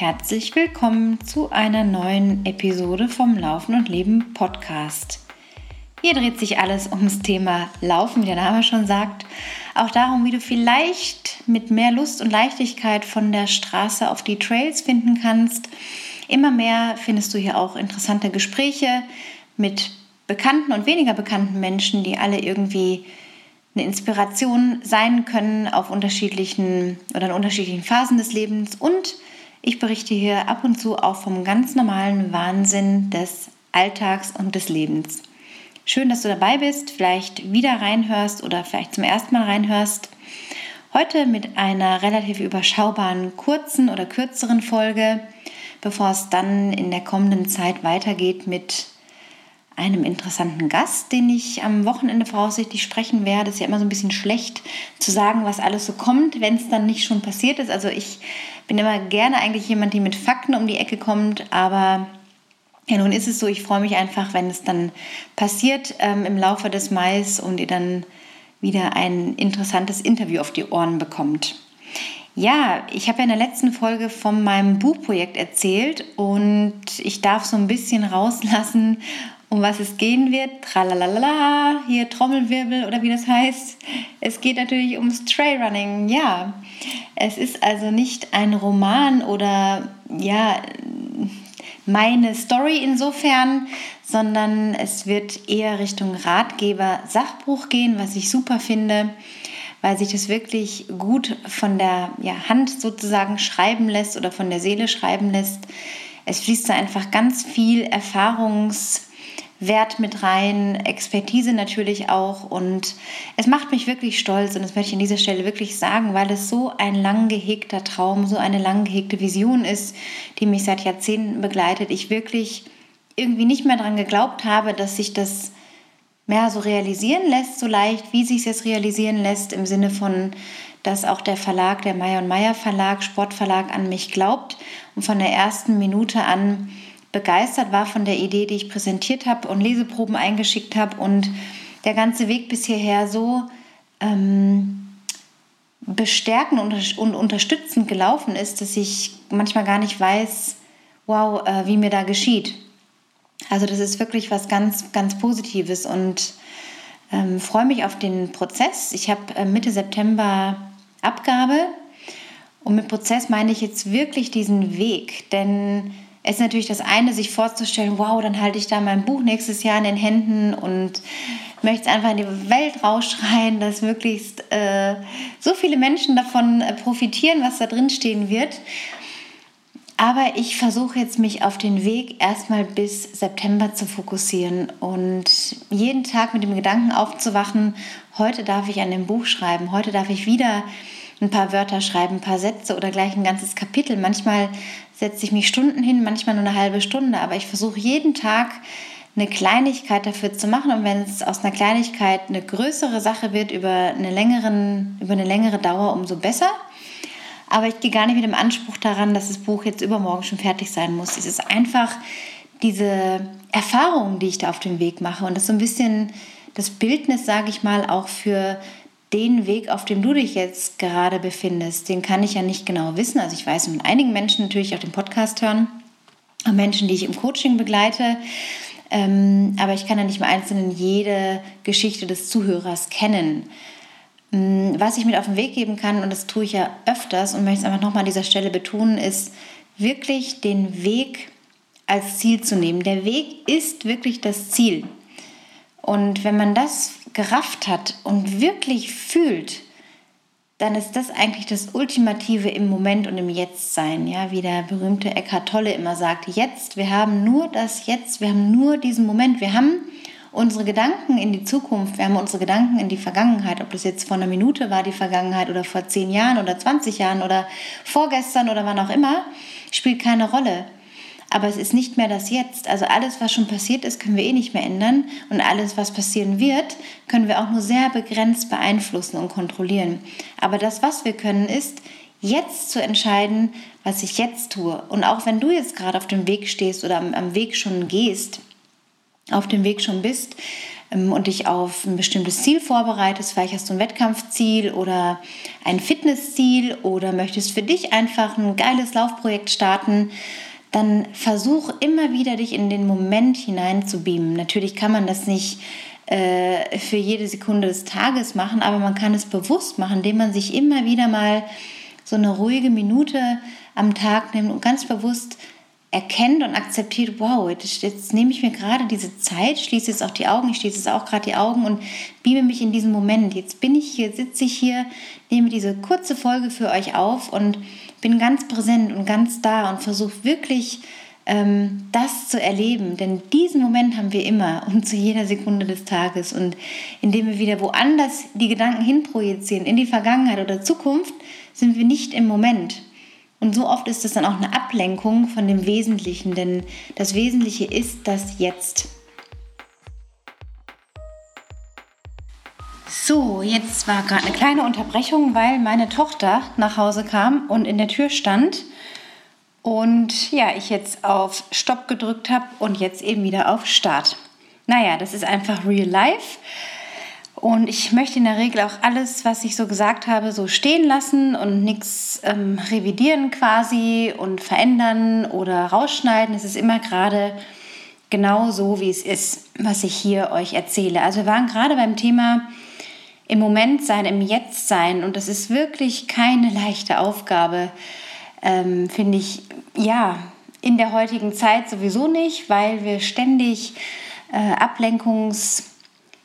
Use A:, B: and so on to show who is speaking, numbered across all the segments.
A: herzlich willkommen zu einer neuen Episode vom Laufen und Leben Podcast. Hier dreht sich alles ums Thema Laufen, wie der Name schon sagt. Auch darum, wie du vielleicht mit mehr Lust und Leichtigkeit von der Straße auf die Trails finden kannst. Immer mehr findest du hier auch interessante Gespräche mit bekannten und weniger bekannten Menschen, die alle irgendwie eine Inspiration sein können auf unterschiedlichen oder in unterschiedlichen Phasen des Lebens und ich berichte hier ab und zu auch vom ganz normalen Wahnsinn des Alltags und des Lebens. Schön, dass du dabei bist, vielleicht wieder reinhörst oder vielleicht zum ersten Mal reinhörst. Heute mit einer relativ überschaubaren kurzen oder kürzeren Folge, bevor es dann in der kommenden Zeit weitergeht mit einem interessanten Gast, den ich am Wochenende voraussichtlich sprechen werde. Es ist ja immer so ein bisschen schlecht zu sagen, was alles so kommt, wenn es dann nicht schon passiert ist. Also ich bin immer gerne eigentlich jemand, der mit Fakten um die Ecke kommt, aber ja, nun ist es so, ich freue mich einfach, wenn es dann passiert ähm, im Laufe des Mais und ihr dann wieder ein interessantes Interview auf die Ohren bekommt. Ja, ich habe ja in der letzten Folge von meinem Buchprojekt erzählt und ich darf so ein bisschen rauslassen, um was es gehen wird. Tralalala, hier Trommelwirbel oder wie das heißt. Es geht natürlich ums Trailrunning. Ja, es ist also nicht ein Roman oder ja meine Story insofern, sondern es wird eher Richtung Ratgeber, Sachbuch gehen, was ich super finde, weil sich das wirklich gut von der ja, Hand sozusagen schreiben lässt oder von der Seele schreiben lässt. Es fließt da einfach ganz viel Erfahrungs Wert mit rein, Expertise natürlich auch. Und es macht mich wirklich stolz und das möchte ich an dieser Stelle wirklich sagen, weil es so ein lang gehegter Traum, so eine lang gehegte Vision ist, die mich seit Jahrzehnten begleitet. Ich wirklich irgendwie nicht mehr daran geglaubt habe, dass sich das mehr so realisieren lässt, so leicht, wie sich es jetzt realisieren lässt, im Sinne von, dass auch der Verlag, der Meyer und Meyer Verlag, Sportverlag an mich glaubt und von der ersten Minute an begeistert war von der Idee, die ich präsentiert habe und Leseproben eingeschickt habe und der ganze Weg bis hierher so ähm, bestärkend und, und unterstützend gelaufen ist, dass ich manchmal gar nicht weiß, wow, äh, wie mir da geschieht. Also das ist wirklich was ganz, ganz Positives und ähm, freue mich auf den Prozess. Ich habe äh, Mitte September Abgabe und mit Prozess meine ich jetzt wirklich diesen Weg, denn es ist natürlich das eine, sich vorzustellen, wow, dann halte ich da mein Buch nächstes Jahr in den Händen und möchte es einfach in die Welt rausschreien, dass möglichst äh, so viele Menschen davon äh, profitieren, was da drin stehen wird. Aber ich versuche jetzt mich auf den Weg erstmal bis September zu fokussieren und jeden Tag mit dem Gedanken aufzuwachen, heute darf ich an dem Buch schreiben, heute darf ich wieder ein paar Wörter schreiben, ein paar Sätze oder gleich ein ganzes Kapitel. Manchmal setze ich mich Stunden hin, manchmal nur eine halbe Stunde, aber ich versuche jeden Tag eine Kleinigkeit dafür zu machen und wenn es aus einer Kleinigkeit eine größere Sache wird über eine, längeren, über eine längere Dauer, umso besser. Aber ich gehe gar nicht mit dem Anspruch daran, dass das Buch jetzt übermorgen schon fertig sein muss. Es ist einfach diese Erfahrung, die ich da auf dem Weg mache und das ist so ein bisschen das Bildnis, sage ich mal, auch für den Weg, auf dem du dich jetzt gerade befindest, den kann ich ja nicht genau wissen. Also ich weiß von einigen Menschen natürlich auch den Podcast hören, Menschen, die ich im Coaching begleite. Ähm, aber ich kann ja nicht im Einzelnen jede Geschichte des Zuhörers kennen. Mm, was ich mit auf den Weg geben kann, und das tue ich ja öfters und möchte es einfach nochmal an dieser Stelle betonen, ist wirklich den Weg als Ziel zu nehmen. Der Weg ist wirklich das Ziel. Und wenn man das gerafft hat und wirklich fühlt, dann ist das eigentlich das Ultimative im Moment und im Jetzt sein. Ja, wie der berühmte Eckhart Tolle immer sagt, jetzt, wir haben nur das Jetzt, wir haben nur diesen Moment, wir haben unsere Gedanken in die Zukunft, wir haben unsere Gedanken in die Vergangenheit, ob das jetzt vor einer Minute war, die Vergangenheit oder vor zehn Jahren oder 20 Jahren oder vorgestern oder wann auch immer, spielt keine Rolle. Aber es ist nicht mehr das Jetzt. Also alles, was schon passiert ist, können wir eh nicht mehr ändern. Und alles, was passieren wird, können wir auch nur sehr begrenzt beeinflussen und kontrollieren. Aber das, was wir können, ist, jetzt zu entscheiden, was ich jetzt tue. Und auch wenn du jetzt gerade auf dem Weg stehst oder am, am Weg schon gehst, auf dem Weg schon bist, ähm, und dich auf ein bestimmtes Ziel vorbereitest, vielleicht hast du ein Wettkampfziel oder ein Fitnessziel oder möchtest für dich einfach ein geiles Laufprojekt starten, dann versuch immer wieder dich in den Moment hinein zu beamen. Natürlich kann man das nicht äh, für jede Sekunde des Tages machen, aber man kann es bewusst machen, indem man sich immer wieder mal so eine ruhige Minute am Tag nimmt und ganz bewusst erkennt und akzeptiert, wow, jetzt, jetzt nehme ich mir gerade diese Zeit, schließe jetzt auch die Augen, ich schließe jetzt auch gerade die Augen und beame mich in diesen Moment. Jetzt bin ich hier, sitze ich hier, nehme diese kurze Folge für euch auf und bin ganz präsent und ganz da und versuche wirklich ähm, das zu erleben. Denn diesen Moment haben wir immer und zu jeder Sekunde des Tages. Und indem wir wieder woanders die Gedanken hinprojizieren, in die Vergangenheit oder Zukunft, sind wir nicht im Moment. Und so oft ist es dann auch eine Ablenkung von dem Wesentlichen, denn das Wesentliche ist das Jetzt. So, jetzt war gerade eine kleine Unterbrechung, weil meine Tochter nach Hause kam und in der Tür stand. Und ja, ich jetzt auf Stopp gedrückt habe und jetzt eben wieder auf Start. Naja, das ist einfach real life. Und ich möchte in der Regel auch alles, was ich so gesagt habe, so stehen lassen und nichts ähm, revidieren quasi und verändern oder rausschneiden. Es ist immer gerade genau so, wie es ist, was ich hier euch erzähle. Also wir waren gerade beim Thema im Moment sein, im Jetzt sein. Und das ist wirklich keine leichte Aufgabe, ähm, finde ich, ja, in der heutigen Zeit sowieso nicht, weil wir ständig äh, Ablenkungs-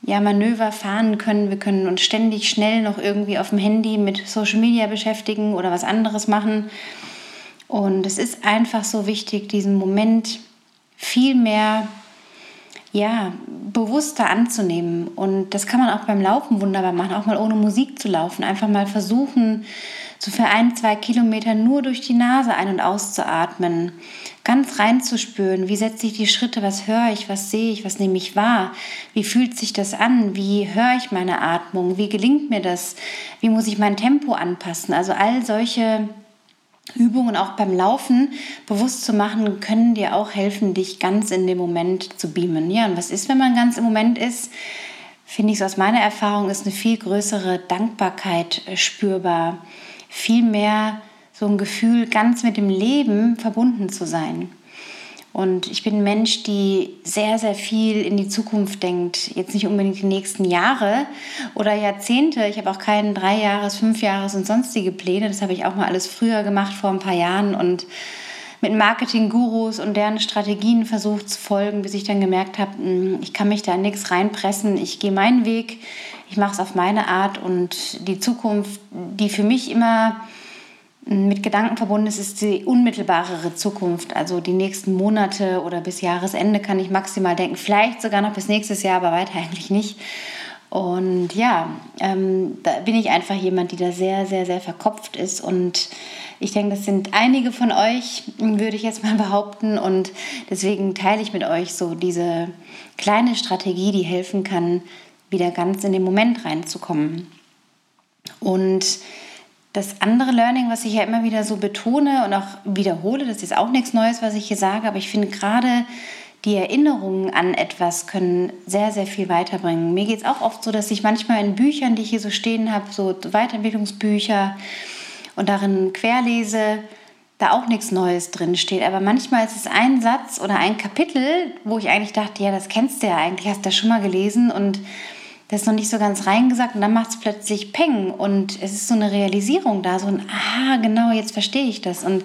A: ja, Manöver fahren können. Wir können uns ständig schnell noch irgendwie auf dem Handy mit Social Media beschäftigen oder was anderes machen. Und es ist einfach so wichtig, diesen Moment viel mehr ja, bewusster anzunehmen. Und das kann man auch beim Laufen wunderbar machen, auch mal ohne Musik zu laufen. Einfach mal versuchen, so für ein, zwei Kilometer nur durch die Nase ein- und auszuatmen ganz reinzuspüren, wie setze ich die Schritte, was höre ich, was sehe ich, was nehme ich wahr, wie fühlt sich das an, wie höre ich meine Atmung, wie gelingt mir das, wie muss ich mein Tempo anpassen. Also all solche Übungen auch beim Laufen bewusst zu machen, können dir auch helfen, dich ganz in dem Moment zu beamen. Ja, und was ist, wenn man ganz im Moment ist? Finde ich so aus meiner Erfahrung ist eine viel größere Dankbarkeit spürbar, viel mehr so ein Gefühl, ganz mit dem Leben verbunden zu sein. Und ich bin ein Mensch, die sehr, sehr viel in die Zukunft denkt. Jetzt nicht unbedingt die nächsten Jahre oder Jahrzehnte. Ich habe auch keinen Dreijahres-, Fünfjahres- und sonstige Pläne. Das habe ich auch mal alles früher gemacht, vor ein paar Jahren. Und mit Marketing-Gurus und deren Strategien versucht zu folgen, bis ich dann gemerkt habe, hm, ich kann mich da nichts reinpressen. Ich gehe meinen Weg, ich mache es auf meine Art. Und die Zukunft, die für mich immer mit Gedanken verbunden ist, ist die unmittelbarere Zukunft. Also die nächsten Monate oder bis Jahresende kann ich maximal denken. Vielleicht sogar noch bis nächstes Jahr, aber weiter eigentlich nicht. Und ja, ähm, da bin ich einfach jemand, die da sehr, sehr, sehr verkopft ist. Und ich denke, das sind einige von euch, würde ich jetzt mal behaupten. Und deswegen teile ich mit euch so diese kleine Strategie, die helfen kann, wieder ganz in den Moment reinzukommen. Und das andere Learning, was ich ja immer wieder so betone und auch wiederhole, das ist auch nichts Neues, was ich hier sage, aber ich finde gerade die Erinnerungen an etwas können sehr, sehr viel weiterbringen. Mir geht es auch oft so, dass ich manchmal in Büchern, die ich hier so stehen habe, so Weiterentwicklungsbücher und darin querlese, da auch nichts Neues drin steht. Aber manchmal ist es ein Satz oder ein Kapitel, wo ich eigentlich dachte, ja, das kennst du ja eigentlich, hast du das schon mal gelesen und das ist noch nicht so ganz reingesagt und dann macht es plötzlich Peng und es ist so eine Realisierung da, so ein, ah, genau, jetzt verstehe ich das. Und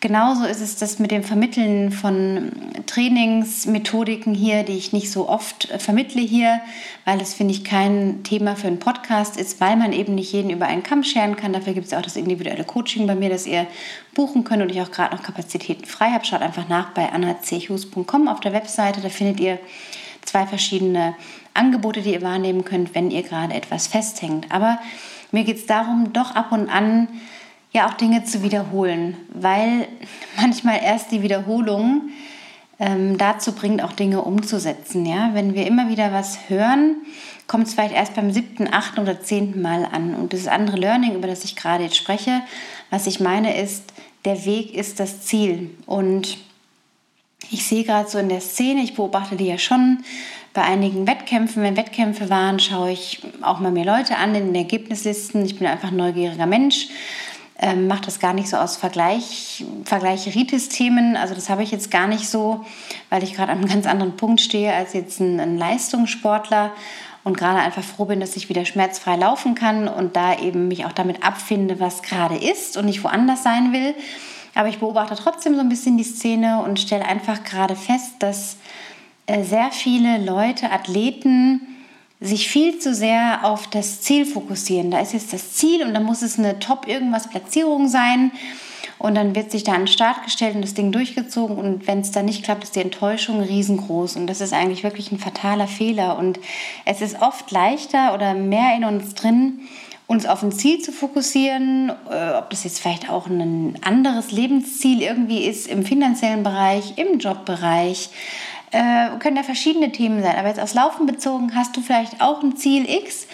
A: genauso ist es das mit dem Vermitteln von Trainingsmethodiken hier, die ich nicht so oft äh, vermittle hier, weil es, finde ich, kein Thema für einen Podcast ist, weil man eben nicht jeden über einen Kamm scheren kann. Dafür gibt es auch das individuelle Coaching bei mir, das ihr buchen könnt und ich auch gerade noch Kapazitäten frei habe. Schaut einfach nach bei annachus.com auf der Webseite, da findet ihr zwei verschiedene Angebote, die ihr wahrnehmen könnt, wenn ihr gerade etwas festhängt. Aber mir geht es darum, doch ab und an ja auch Dinge zu wiederholen, weil manchmal erst die Wiederholung ähm, dazu bringt, auch Dinge umzusetzen. Ja? Wenn wir immer wieder was hören, kommt es vielleicht erst beim siebten, achten oder zehnten Mal an. Und das andere Learning, über das ich gerade jetzt spreche, was ich meine, ist, der Weg ist das Ziel. Und ich sehe gerade so in der Szene, ich beobachte die ja schon bei einigen Wettkämpfen. Wenn Wettkämpfe waren, schaue ich auch mal mir Leute an in den Ergebnislisten. Ich bin einfach ein neugieriger Mensch. Ähm, mache das gar nicht so aus Vergleich, Vergleicheritis-Themen. Also das habe ich jetzt gar nicht so, weil ich gerade an einem ganz anderen Punkt stehe als jetzt ein, ein Leistungssportler und gerade einfach froh bin, dass ich wieder schmerzfrei laufen kann und da eben mich auch damit abfinde, was gerade ist und nicht woanders sein will. Aber ich beobachte trotzdem so ein bisschen die Szene und stelle einfach gerade fest, dass äh, sehr viele Leute, Athleten, sich viel zu sehr auf das Ziel fokussieren. Da ist jetzt das Ziel und da muss es eine Top irgendwas Platzierung sein. Und dann wird sich da an den Start gestellt und das Ding durchgezogen. Und wenn es dann nicht klappt, ist die Enttäuschung riesengroß. Und das ist eigentlich wirklich ein fataler Fehler. Und es ist oft leichter oder mehr in uns drin, uns auf ein Ziel zu fokussieren, äh, ob das jetzt vielleicht auch ein anderes Lebensziel irgendwie ist im finanziellen Bereich, im Jobbereich, äh, können ja verschiedene Themen sein. Aber jetzt aufs Laufen bezogen hast du vielleicht auch ein Ziel X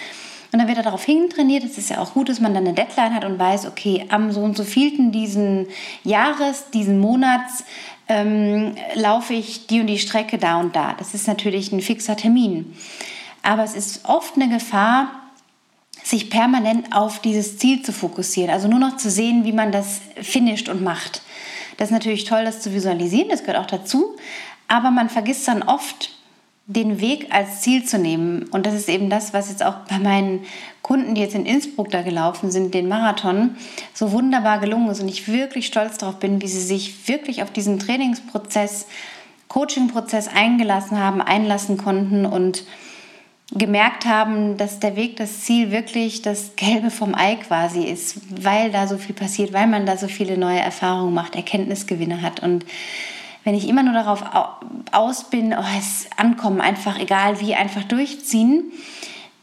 A: und dann wird er darauf hintrainiert. Es ist ja auch gut, dass man dann eine Deadline hat und weiß, okay, am so und so vielten diesen Jahres, diesen Monats ähm, laufe ich die und die Strecke da und da. Das ist natürlich ein fixer Termin. Aber es ist oft eine Gefahr, sich permanent auf dieses Ziel zu fokussieren. Also nur noch zu sehen, wie man das finisht und macht. Das ist natürlich toll, das zu visualisieren, das gehört auch dazu. Aber man vergisst dann oft, den Weg als Ziel zu nehmen. Und das ist eben das, was jetzt auch bei meinen Kunden, die jetzt in Innsbruck da gelaufen sind, den Marathon, so wunderbar gelungen ist. Und ich wirklich stolz darauf bin, wie sie sich wirklich auf diesen Trainingsprozess, Coachingprozess eingelassen haben, einlassen konnten und gemerkt haben, dass der Weg, das Ziel wirklich das Gelbe vom Ei quasi ist, weil da so viel passiert, weil man da so viele neue Erfahrungen macht, Erkenntnisgewinne hat. Und wenn ich immer nur darauf aus bin, oh, es ankommen, einfach egal wie, einfach durchziehen,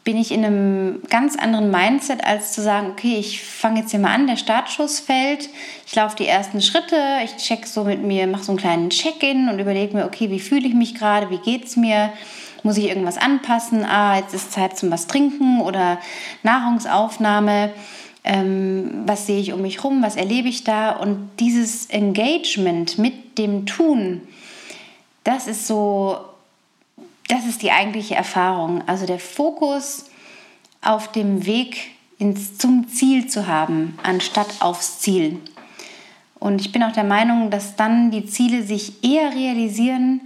A: bin ich in einem ganz anderen Mindset, als zu sagen, okay, ich fange jetzt hier mal an, der Startschuss fällt, ich laufe die ersten Schritte, ich check so mit mir, mache so einen kleinen Check-in und überlege mir, okay, wie fühle ich mich gerade, wie geht es mir, muss ich irgendwas anpassen? Ah, jetzt ist Zeit zum was trinken oder Nahrungsaufnahme. Ähm, was sehe ich um mich herum? Was erlebe ich da? Und dieses Engagement mit dem Tun, das ist so, das ist die eigentliche Erfahrung. Also der Fokus auf dem Weg ins, zum Ziel zu haben, anstatt aufs Ziel. Und ich bin auch der Meinung, dass dann die Ziele sich eher realisieren,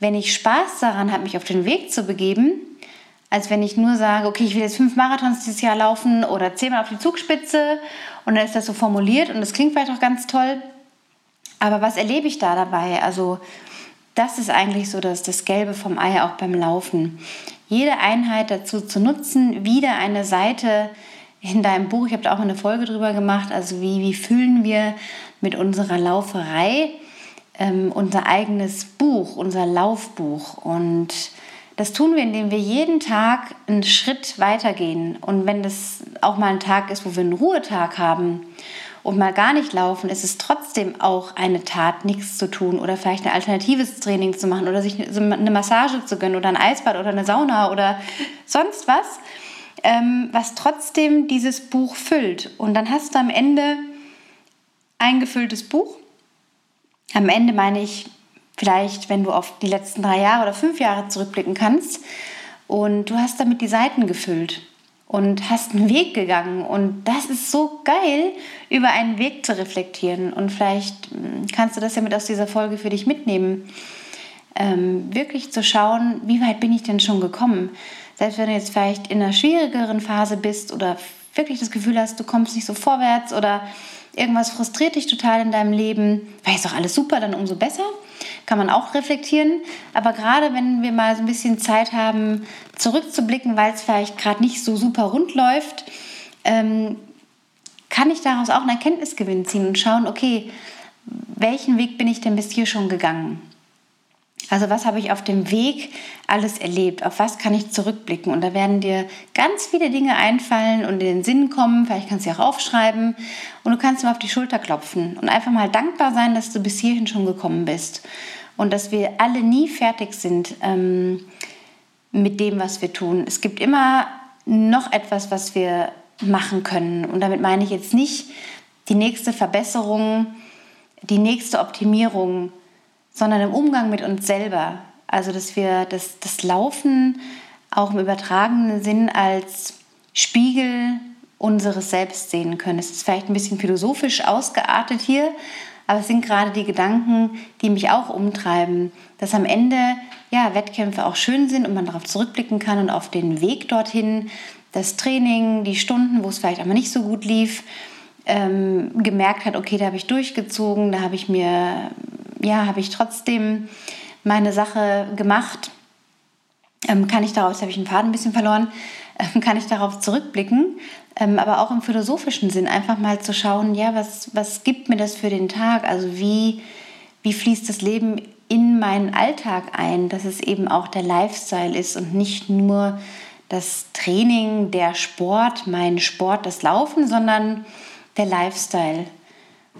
A: wenn ich Spaß daran habe, mich auf den Weg zu begeben, als wenn ich nur sage, okay, ich will jetzt fünf Marathons dieses Jahr laufen oder zehnmal auf die Zugspitze und dann ist das so formuliert und das klingt vielleicht auch ganz toll. Aber was erlebe ich da dabei? Also das ist eigentlich so dass das Gelbe vom Ei auch beim Laufen. Jede Einheit dazu zu nutzen, wieder eine Seite in deinem Buch, ich habe da auch eine Folge drüber gemacht, also wie, wie fühlen wir mit unserer Lauferei ähm, unser eigenes Buch, unser Laufbuch. Und das tun wir, indem wir jeden Tag einen Schritt weitergehen. Und wenn das auch mal ein Tag ist, wo wir einen Ruhetag haben und mal gar nicht laufen, ist es trotzdem auch eine Tat, nichts zu tun oder vielleicht ein alternatives Training zu machen oder sich eine Massage zu gönnen oder ein Eisbad oder eine Sauna oder sonst was, ähm, was trotzdem dieses Buch füllt. Und dann hast du am Ende ein gefülltes Buch am Ende meine ich vielleicht, wenn du auf die letzten drei Jahre oder fünf Jahre zurückblicken kannst und du hast damit die Seiten gefüllt und hast einen Weg gegangen und das ist so geil, über einen Weg zu reflektieren und vielleicht hm, kannst du das ja mit aus dieser Folge für dich mitnehmen. Ähm, wirklich zu schauen, wie weit bin ich denn schon gekommen? Selbst wenn du jetzt vielleicht in einer schwierigeren Phase bist oder wirklich das Gefühl hast, du kommst nicht so vorwärts oder irgendwas frustriert dich total in deinem Leben, weil ist doch alles super, dann umso besser. Kann man auch reflektieren. Aber gerade wenn wir mal so ein bisschen Zeit haben, zurückzublicken, weil es vielleicht gerade nicht so super rund läuft, ähm, kann ich daraus auch einen Erkenntnisgewinn ziehen und schauen, okay, welchen Weg bin ich denn bis hier schon gegangen? Also was habe ich auf dem Weg alles erlebt? Auf was kann ich zurückblicken? Und da werden dir ganz viele Dinge einfallen und in den Sinn kommen. Vielleicht kannst du sie auch aufschreiben und du kannst mal auf die Schulter klopfen und einfach mal dankbar sein, dass du bis hierhin schon gekommen bist und dass wir alle nie fertig sind ähm, mit dem, was wir tun. Es gibt immer noch etwas, was wir machen können. Und damit meine ich jetzt nicht die nächste Verbesserung, die nächste Optimierung sondern im Umgang mit uns selber. Also, dass wir das, das Laufen auch im übertragenen Sinn als Spiegel unseres Selbst sehen können. Es ist vielleicht ein bisschen philosophisch ausgeartet hier, aber es sind gerade die Gedanken, die mich auch umtreiben, dass am Ende ja, Wettkämpfe auch schön sind und man darauf zurückblicken kann und auf den Weg dorthin, das Training, die Stunden, wo es vielleicht einmal nicht so gut lief, ähm, gemerkt hat, okay, da habe ich durchgezogen, da habe ich mir, ja, habe ich trotzdem meine Sache gemacht. Ähm, kann ich darauf, jetzt habe ich den Faden ein bisschen verloren, ähm, kann ich darauf zurückblicken, ähm, aber auch im philosophischen Sinn einfach mal zu schauen, ja, was, was gibt mir das für den Tag? Also wie, wie fließt das Leben in meinen Alltag ein, dass es eben auch der Lifestyle ist und nicht nur das Training, der Sport, mein Sport, das Laufen, sondern der Lifestyle.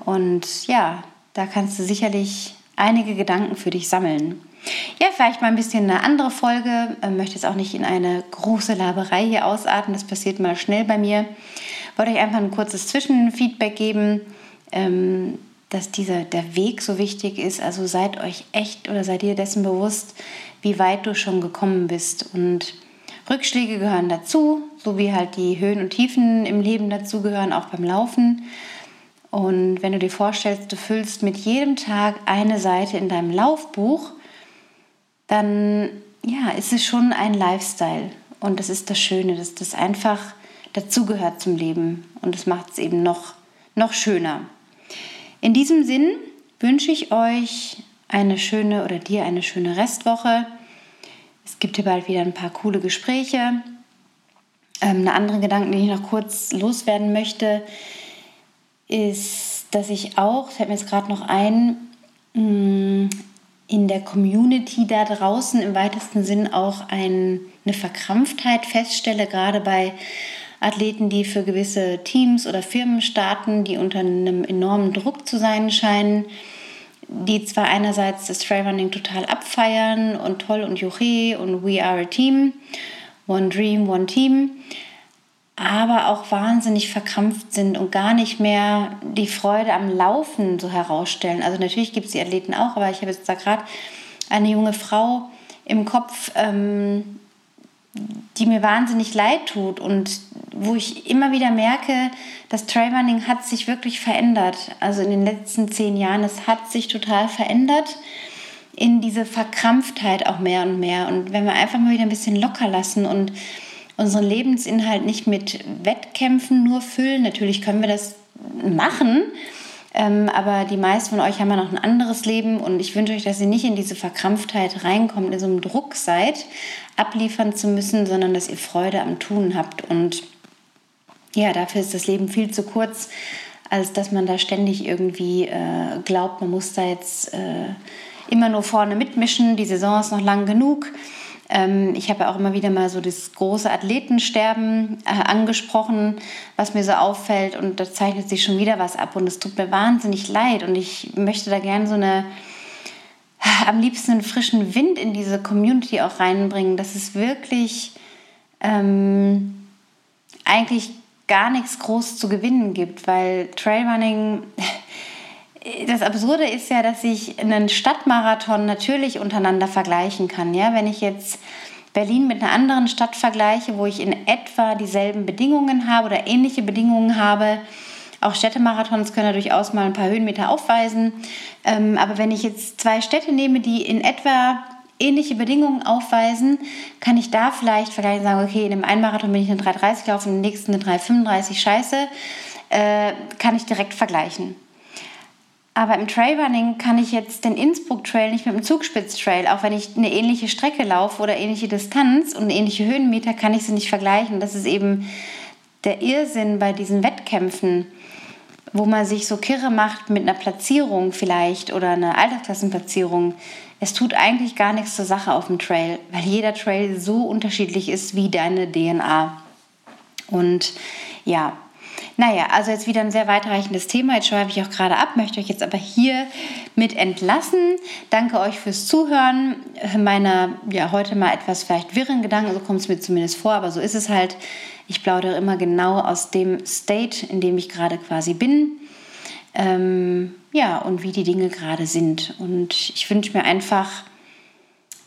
A: Und ja, da kannst du sicherlich einige Gedanken für dich sammeln. Ja, vielleicht mal ein bisschen eine andere Folge. Ich möchte jetzt auch nicht in eine große Laberei hier ausarten. Das passiert mal schnell bei mir. Ich wollte euch einfach ein kurzes Zwischenfeedback geben, ähm, dass dieser, der Weg so wichtig ist. Also seid euch echt oder seid ihr dessen bewusst, wie weit du schon gekommen bist. Und Rückschläge gehören dazu, so wie halt die Höhen und Tiefen im Leben dazu gehören, auch beim Laufen. Und wenn du dir vorstellst, du füllst mit jedem Tag eine Seite in deinem Laufbuch, dann ja, ist es schon ein Lifestyle. Und das ist das Schöne, dass das einfach dazugehört zum Leben. Und das macht es eben noch, noch schöner. In diesem Sinn wünsche ich euch eine schöne oder dir eine schöne Restwoche. Es gibt hier bald wieder ein paar coole Gespräche. Ähm, eine andere Gedanke, den ich noch kurz loswerden möchte, ist, dass ich auch, fällt mir jetzt gerade noch ein, mm, in der Community da draußen im weitesten Sinn auch ein, eine Verkrampftheit feststelle, gerade bei Athleten, die für gewisse Teams oder Firmen starten, die unter einem enormen Druck zu sein scheinen die zwar einerseits das Trailrunning total abfeiern und toll und juche und we are a team, one dream, one team, aber auch wahnsinnig verkrampft sind und gar nicht mehr die Freude am Laufen so herausstellen. Also natürlich gibt es die Athleten auch, aber ich habe jetzt da gerade eine junge Frau im Kopf, ähm, die mir wahnsinnig leid tut und wo ich immer wieder merke, das Trailrunning hat sich wirklich verändert. Also in den letzten zehn Jahren, es hat sich total verändert in diese Verkrampftheit auch mehr und mehr. Und wenn wir einfach mal wieder ein bisschen locker lassen und unseren Lebensinhalt nicht mit Wettkämpfen nur füllen, natürlich können wir das machen, ähm, aber die meisten von euch haben ja noch ein anderes Leben und ich wünsche euch, dass ihr nicht in diese Verkrampftheit reinkommt, in so einem Druck seid, abliefern zu müssen, sondern dass ihr Freude am Tun habt. Und ja, dafür ist das Leben viel zu kurz, als dass man da ständig irgendwie äh, glaubt, man muss da jetzt äh, immer nur vorne mitmischen. Die Saison ist noch lang genug. Ähm, ich habe ja auch immer wieder mal so das große Athletensterben äh, angesprochen, was mir so auffällt. Und da zeichnet sich schon wieder was ab. Und es tut mir wahnsinnig leid. Und ich möchte da gerne so eine am liebsten einen frischen Wind in diese Community auch reinbringen, dass es wirklich ähm, eigentlich gar nichts groß zu gewinnen gibt, weil Trailrunning das Absurde ist ja, dass ich einen Stadtmarathon natürlich untereinander vergleichen kann. Ja? Wenn ich jetzt Berlin mit einer anderen Stadt vergleiche, wo ich in etwa dieselben Bedingungen habe oder ähnliche Bedingungen habe, auch Städtemarathons können ja durchaus mal ein paar Höhenmeter aufweisen. Ähm, aber wenn ich jetzt zwei Städte nehme, die in etwa ähnliche Bedingungen aufweisen, kann ich da vielleicht vergleichen sagen, okay, in dem einen Marathon bin ich eine 3,30 laufen, im nächsten eine 3,35, scheiße, äh, kann ich direkt vergleichen. Aber im Trailrunning kann ich jetzt den Innsbruck Trail nicht mit dem Zugspitz Trail, auch wenn ich eine ähnliche Strecke laufe oder ähnliche Distanz und ähnliche Höhenmeter, kann ich sie nicht vergleichen. Das ist eben der Irrsinn bei diesen Wettkämpfen, wo man sich so kirre macht mit einer Platzierung vielleicht oder einer Altersklassenplatzierung. Es tut eigentlich gar nichts zur Sache auf dem Trail, weil jeder Trail so unterschiedlich ist wie deine DNA. Und ja, naja, also jetzt wieder ein sehr weitreichendes Thema. Jetzt schreibe ich auch gerade ab, möchte euch jetzt aber hier mit entlassen. Danke euch fürs Zuhören. Meiner, ja, heute mal etwas vielleicht wirren Gedanken, so kommt es mir zumindest vor, aber so ist es halt. Ich plaudere immer genau aus dem State, in dem ich gerade quasi bin. Ähm, ja, und wie die Dinge gerade sind. Und ich wünsche mir einfach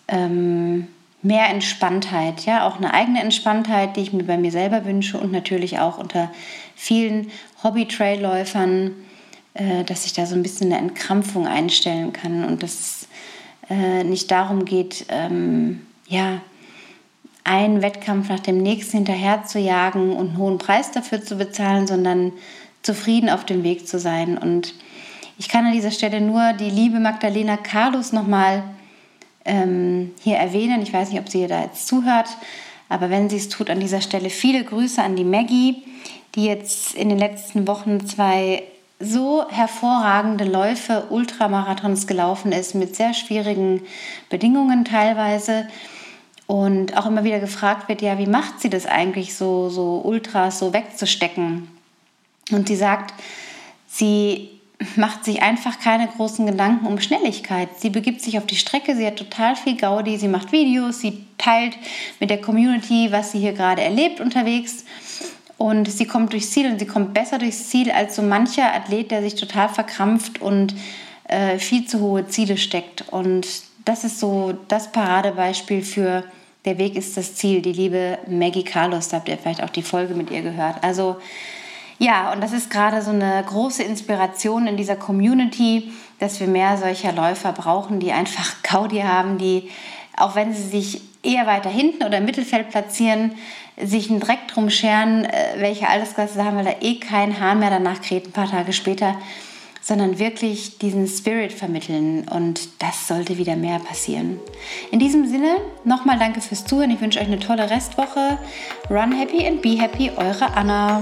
A: ähm, mehr Entspanntheit, ja, auch eine eigene Entspanntheit, die ich mir bei mir selber wünsche und natürlich auch unter vielen Hobby-Trailläufern, äh, dass ich da so ein bisschen eine Entkrampfung einstellen kann und dass es äh, nicht darum geht, ähm, ja, einen Wettkampf nach dem nächsten hinterher zu jagen und einen hohen Preis dafür zu bezahlen, sondern zufrieden auf dem Weg zu sein. Und ich kann an dieser Stelle nur die liebe Magdalena Carlos nochmal ähm, hier erwähnen. Ich weiß nicht, ob sie ihr da jetzt zuhört, aber wenn sie es tut, an dieser Stelle viele Grüße an die Maggie, die jetzt in den letzten Wochen zwei so hervorragende Läufe, Ultramarathons gelaufen ist, mit sehr schwierigen Bedingungen teilweise. Und auch immer wieder gefragt wird, ja, wie macht sie das eigentlich, so, so Ultras so wegzustecken? Und sie sagt, sie macht sich einfach keine großen Gedanken um Schnelligkeit. Sie begibt sich auf die Strecke, sie hat total viel Gaudi, sie macht Videos, sie teilt mit der Community, was sie hier gerade erlebt unterwegs. Und sie kommt durchs Ziel und sie kommt besser durchs Ziel als so mancher Athlet, der sich total verkrampft und äh, viel zu hohe Ziele steckt. Und das ist so das Paradebeispiel für der Weg ist das Ziel. Die liebe Maggie Carlos, da habt ihr vielleicht auch die Folge mit ihr gehört. Also ja, und das ist gerade so eine große Inspiration in dieser Community, dass wir mehr solcher Läufer brauchen, die einfach Gaudi haben, die, auch wenn sie sich eher weiter hinten oder im Mittelfeld platzieren, sich einen Dreck drum scheren, äh, welche Altersklasse haben, weil da eh kein Hahn mehr danach kräht, ein paar Tage später, sondern wirklich diesen Spirit vermitteln und das sollte wieder mehr passieren. In diesem Sinne, nochmal danke fürs Zuhören. Ich wünsche euch eine tolle Restwoche. Run happy and be happy, eure Anna.